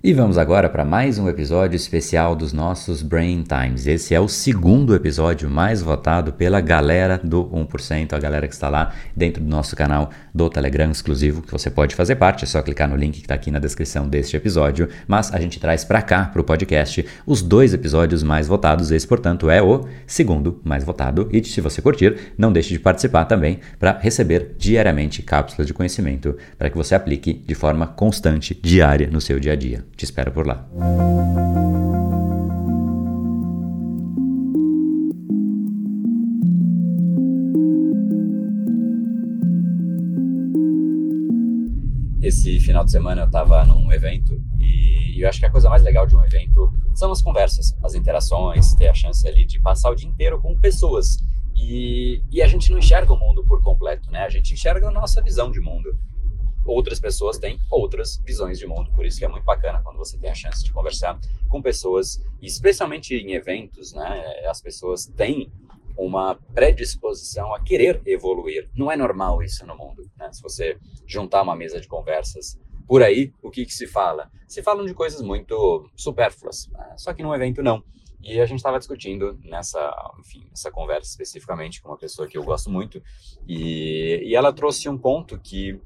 E vamos agora para mais um episódio especial dos nossos Brain Times. Esse é o segundo episódio mais votado pela galera do 1%, a galera que está lá dentro do nosso canal do Telegram exclusivo, que você pode fazer parte, é só clicar no link que está aqui na descrição deste episódio. Mas a gente traz para cá, para o podcast, os dois episódios mais votados. Esse, portanto, é o segundo mais votado. E se você curtir, não deixe de participar também para receber diariamente cápsulas de conhecimento para que você aplique de forma constante, diária, no seu dia a dia. Te espero por lá. Esse final de semana eu estava num evento e eu acho que a coisa mais legal de um evento são as conversas, as interações, ter a chance ali de passar o dia inteiro com pessoas. E, e a gente não enxerga o mundo por completo, né? A gente enxerga a nossa visão de mundo outras pessoas têm outras visões de mundo. Por isso que é muito bacana quando você tem a chance de conversar com pessoas, especialmente em eventos, né? As pessoas têm uma predisposição a querer evoluir. Não é normal isso no mundo. Né? Se você juntar uma mesa de conversas por aí, o que, que se fala? Se falam de coisas muito supérfluas, né? só que num evento não. E a gente estava discutindo nessa, enfim, nessa conversa especificamente com uma pessoa que eu gosto muito, e, e ela trouxe um ponto que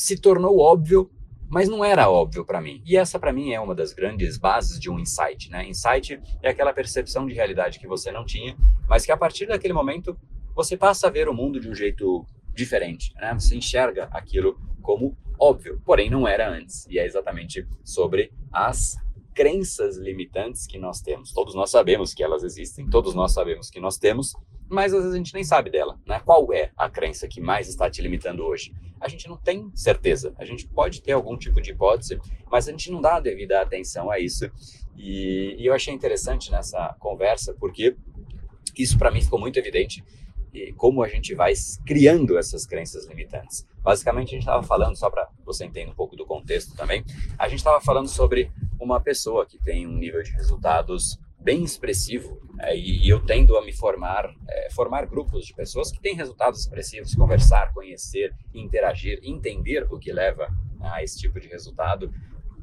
se tornou óbvio, mas não era óbvio para mim. E essa para mim é uma das grandes bases de um insight, né? Insight é aquela percepção de realidade que você não tinha, mas que a partir daquele momento você passa a ver o mundo de um jeito diferente, né? Você enxerga aquilo como óbvio, porém não era antes. E é exatamente sobre as crenças limitantes que nós temos. Todos nós sabemos que elas existem, todos nós sabemos que nós temos, mas às vezes a gente nem sabe dela, né? Qual é a crença que mais está te limitando hoje? A gente não tem certeza. A gente pode ter algum tipo de hipótese, mas a gente não dá a devida atenção a isso. E, e eu achei interessante nessa conversa, porque isso para mim ficou muito evidente e como a gente vai criando essas crenças limitantes. Basicamente, a gente estava falando, só para você entender um pouco do contexto também, a gente estava falando sobre uma pessoa que tem um nível de resultados bem expressivo é, e, eu tendo a me formar, é, formar grupos de pessoas que têm resultados expressivos, conversar, conhecer, interagir, entender o que leva a esse tipo de resultado,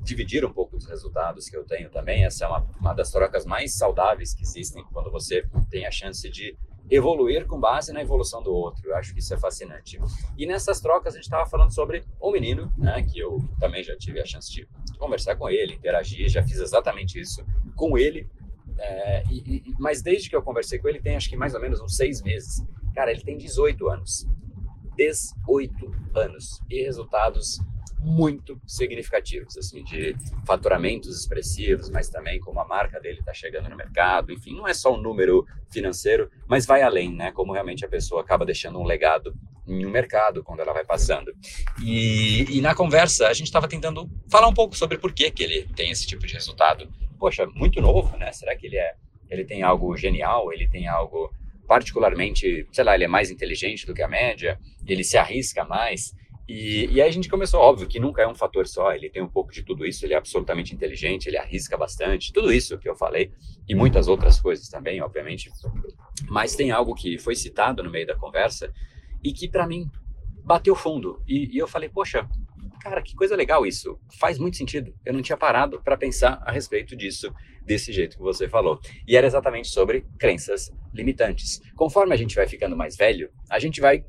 dividir um pouco dos resultados que eu tenho também. Essa é uma, uma das trocas mais saudáveis que existem quando você tem a chance de evoluir com base na evolução do outro. Eu acho que isso é fascinante. E nessas trocas a gente estava falando sobre um menino, né, que eu também já tive a chance de conversar com ele, interagir, já fiz exatamente isso com ele é, e, e, mas desde que eu conversei com ele, tem acho que mais ou menos uns seis meses. Cara, ele tem 18 anos. 18 anos. E resultados muito significativos, assim, de faturamentos expressivos, mas também como a marca dele está chegando no mercado. Enfim, não é só um número financeiro, mas vai além, né? Como realmente a pessoa acaba deixando um legado em um mercado quando ela vai passando. E, e na conversa, a gente estava tentando falar um pouco sobre por que, que ele tem esse tipo de resultado poxa, muito novo, né? Será que ele é, ele tem algo genial? Ele tem algo particularmente, sei lá, ele é mais inteligente do que a média? Ele se arrisca mais? E, e aí a gente começou, óbvio, que nunca é um fator só, ele tem um pouco de tudo isso, ele é absolutamente inteligente, ele arrisca bastante, tudo isso que eu falei, e muitas outras coisas também, obviamente. Mas tem algo que foi citado no meio da conversa e que para mim bateu fundo. E, e eu falei, poxa, cara, que coisa legal isso. Faz muito sentido. Eu não tinha parado para pensar a respeito disso desse jeito que você falou. E era exatamente sobre crenças limitantes. Conforme a gente vai ficando mais velho, a gente vai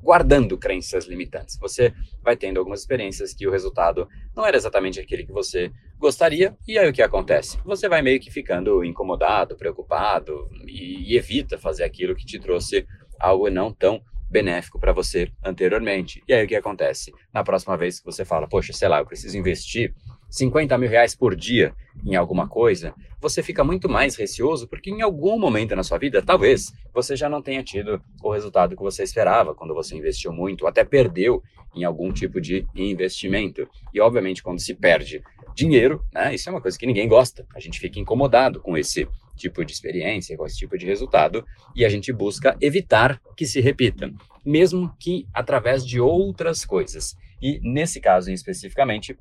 guardando crenças limitantes. Você vai tendo algumas experiências que o resultado não era exatamente aquele que você gostaria, e aí o que acontece? Você vai meio que ficando incomodado, preocupado e, e evita fazer aquilo que te trouxe algo não tão benéfico para você anteriormente. E aí o que acontece? Na próxima vez que você fala, poxa, sei lá, eu preciso investir 50 mil reais por dia em alguma coisa, você fica muito mais receoso porque em algum momento na sua vida, talvez, você já não tenha tido o resultado que você esperava quando você investiu muito, ou até perdeu em algum tipo de investimento. E obviamente, quando se perde dinheiro, né, isso é uma coisa que ninguém gosta. A gente fica incomodado com esse tipo de experiência, com esse tipo de resultado, e a gente busca evitar que se repita, mesmo que através de outras coisas. E nesse caso, especificamente,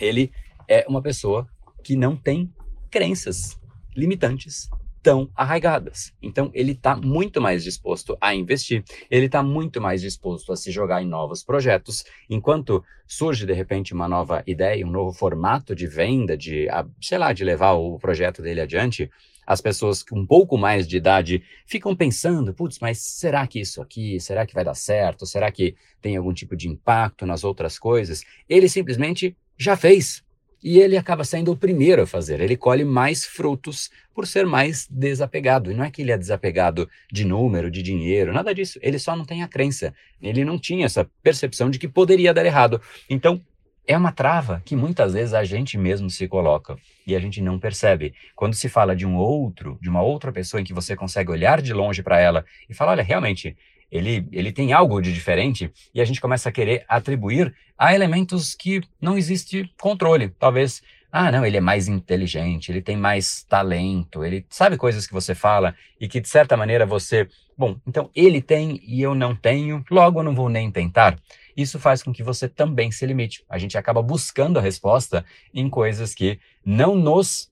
ele é uma pessoa que não tem crenças limitantes tão arraigadas. Então, ele está muito mais disposto a investir, ele está muito mais disposto a se jogar em novos projetos, enquanto surge de repente uma nova ideia, um novo formato de venda, de, sei lá, de levar o projeto dele adiante. As pessoas com um pouco mais de idade ficam pensando, putz, mas será que isso aqui, será que vai dar certo? Será que tem algum tipo de impacto nas outras coisas? Ele simplesmente já fez, e ele acaba sendo o primeiro a fazer. Ele colhe mais frutos por ser mais desapegado. E não é que ele é desapegado de número, de dinheiro, nada disso. Ele só não tem a crença. Ele não tinha essa percepção de que poderia dar errado. Então, é uma trava que muitas vezes a gente mesmo se coloca e a gente não percebe. Quando se fala de um outro, de uma outra pessoa em que você consegue olhar de longe para ela e falar, olha, realmente, ele, ele tem algo de diferente e a gente começa a querer atribuir a elementos que não existe controle. Talvez, ah, não, ele é mais inteligente, ele tem mais talento, ele sabe coisas que você fala e que de certa maneira você, bom, então ele tem e eu não tenho, logo eu não vou nem tentar. Isso faz com que você também se limite. A gente acaba buscando a resposta em coisas que não nos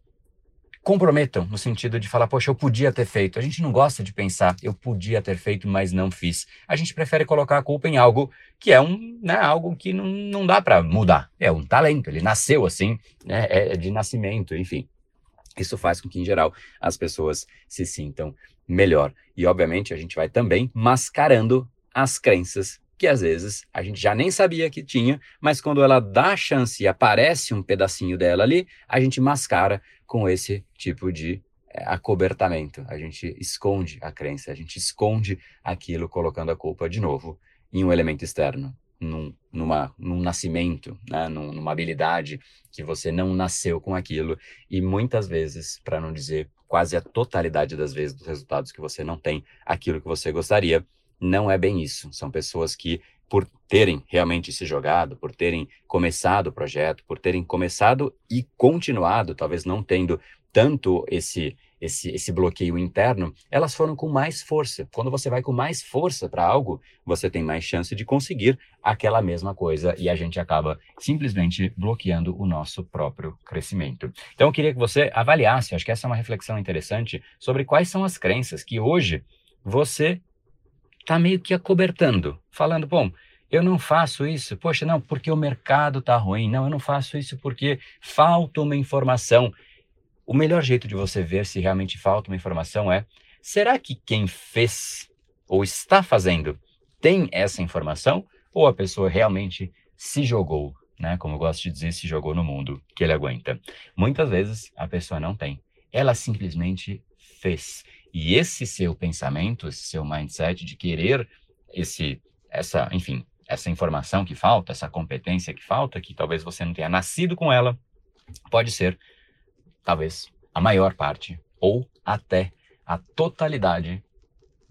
comprometam no sentido de falar, poxa, eu podia ter feito. A gente não gosta de pensar, eu podia ter feito, mas não fiz. A gente prefere colocar a culpa em algo que é um, né, algo que não, não dá para mudar. É um talento, ele nasceu assim, né, é de nascimento, enfim. Isso faz com que, em geral, as pessoas se sintam melhor. E, obviamente, a gente vai também mascarando as crenças que às vezes a gente já nem sabia que tinha, mas quando ela dá a chance e aparece um pedacinho dela ali, a gente mascara com esse tipo de é, acobertamento. A gente esconde a crença, a gente esconde aquilo colocando a culpa de novo em um elemento externo, num, numa, num nascimento, né? Num, numa habilidade que você não nasceu com aquilo e muitas vezes, para não dizer quase a totalidade das vezes dos resultados que você não tem aquilo que você gostaria, não é bem isso. São pessoas que, por terem realmente se jogado, por terem começado o projeto, por terem começado e continuado, talvez não tendo tanto esse esse, esse bloqueio interno, elas foram com mais força. Quando você vai com mais força para algo, você tem mais chance de conseguir aquela mesma coisa e a gente acaba simplesmente bloqueando o nosso próprio crescimento. Então, eu queria que você avaliasse, acho que essa é uma reflexão interessante, sobre quais são as crenças que hoje você está meio que acobertando, falando, bom, eu não faço isso, poxa, não, porque o mercado está ruim, não, eu não faço isso porque falta uma informação. O melhor jeito de você ver se realmente falta uma informação é: será que quem fez ou está fazendo tem essa informação? Ou a pessoa realmente se jogou, né? Como eu gosto de dizer, se jogou no mundo que ele aguenta. Muitas vezes a pessoa não tem, ela simplesmente fez. E esse seu pensamento, esse seu mindset de querer esse, essa, enfim, essa informação que falta, essa competência que falta, que talvez você não tenha nascido com ela, pode ser, talvez, a maior parte ou até a totalidade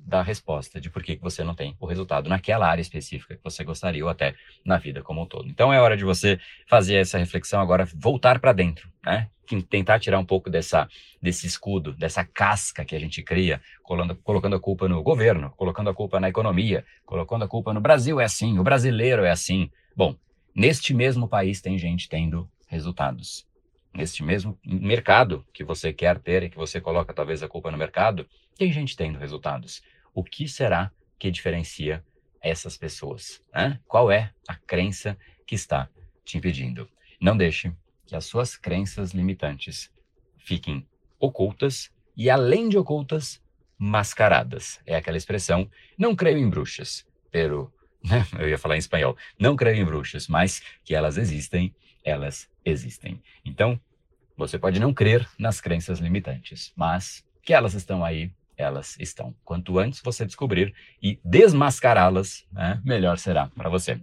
da resposta de por que você não tem o resultado naquela área específica que você gostaria ou até na vida como um todo. Então é hora de você fazer essa reflexão agora, voltar para dentro, né? Tentar tirar um pouco dessa, desse escudo, dessa casca que a gente cria, colando, colocando a culpa no governo, colocando a culpa na economia, colocando a culpa no Brasil é assim, o brasileiro é assim. Bom, neste mesmo país tem gente tendo resultados. Neste mesmo mercado que você quer ter e que você coloca talvez a culpa no mercado, tem gente tendo resultados o que será que diferencia essas pessoas? Né? Qual é a crença que está te impedindo? Não deixe que as suas crenças limitantes fiquem ocultas e, além de ocultas, mascaradas. É aquela expressão, não creio em bruxas, pero, né? eu ia falar em espanhol, não creio em bruxas, mas que elas existem, elas existem. Então, você pode não crer nas crenças limitantes, mas que elas estão aí elas estão. Quanto antes você descobrir e desmascará-las, né, melhor será para você.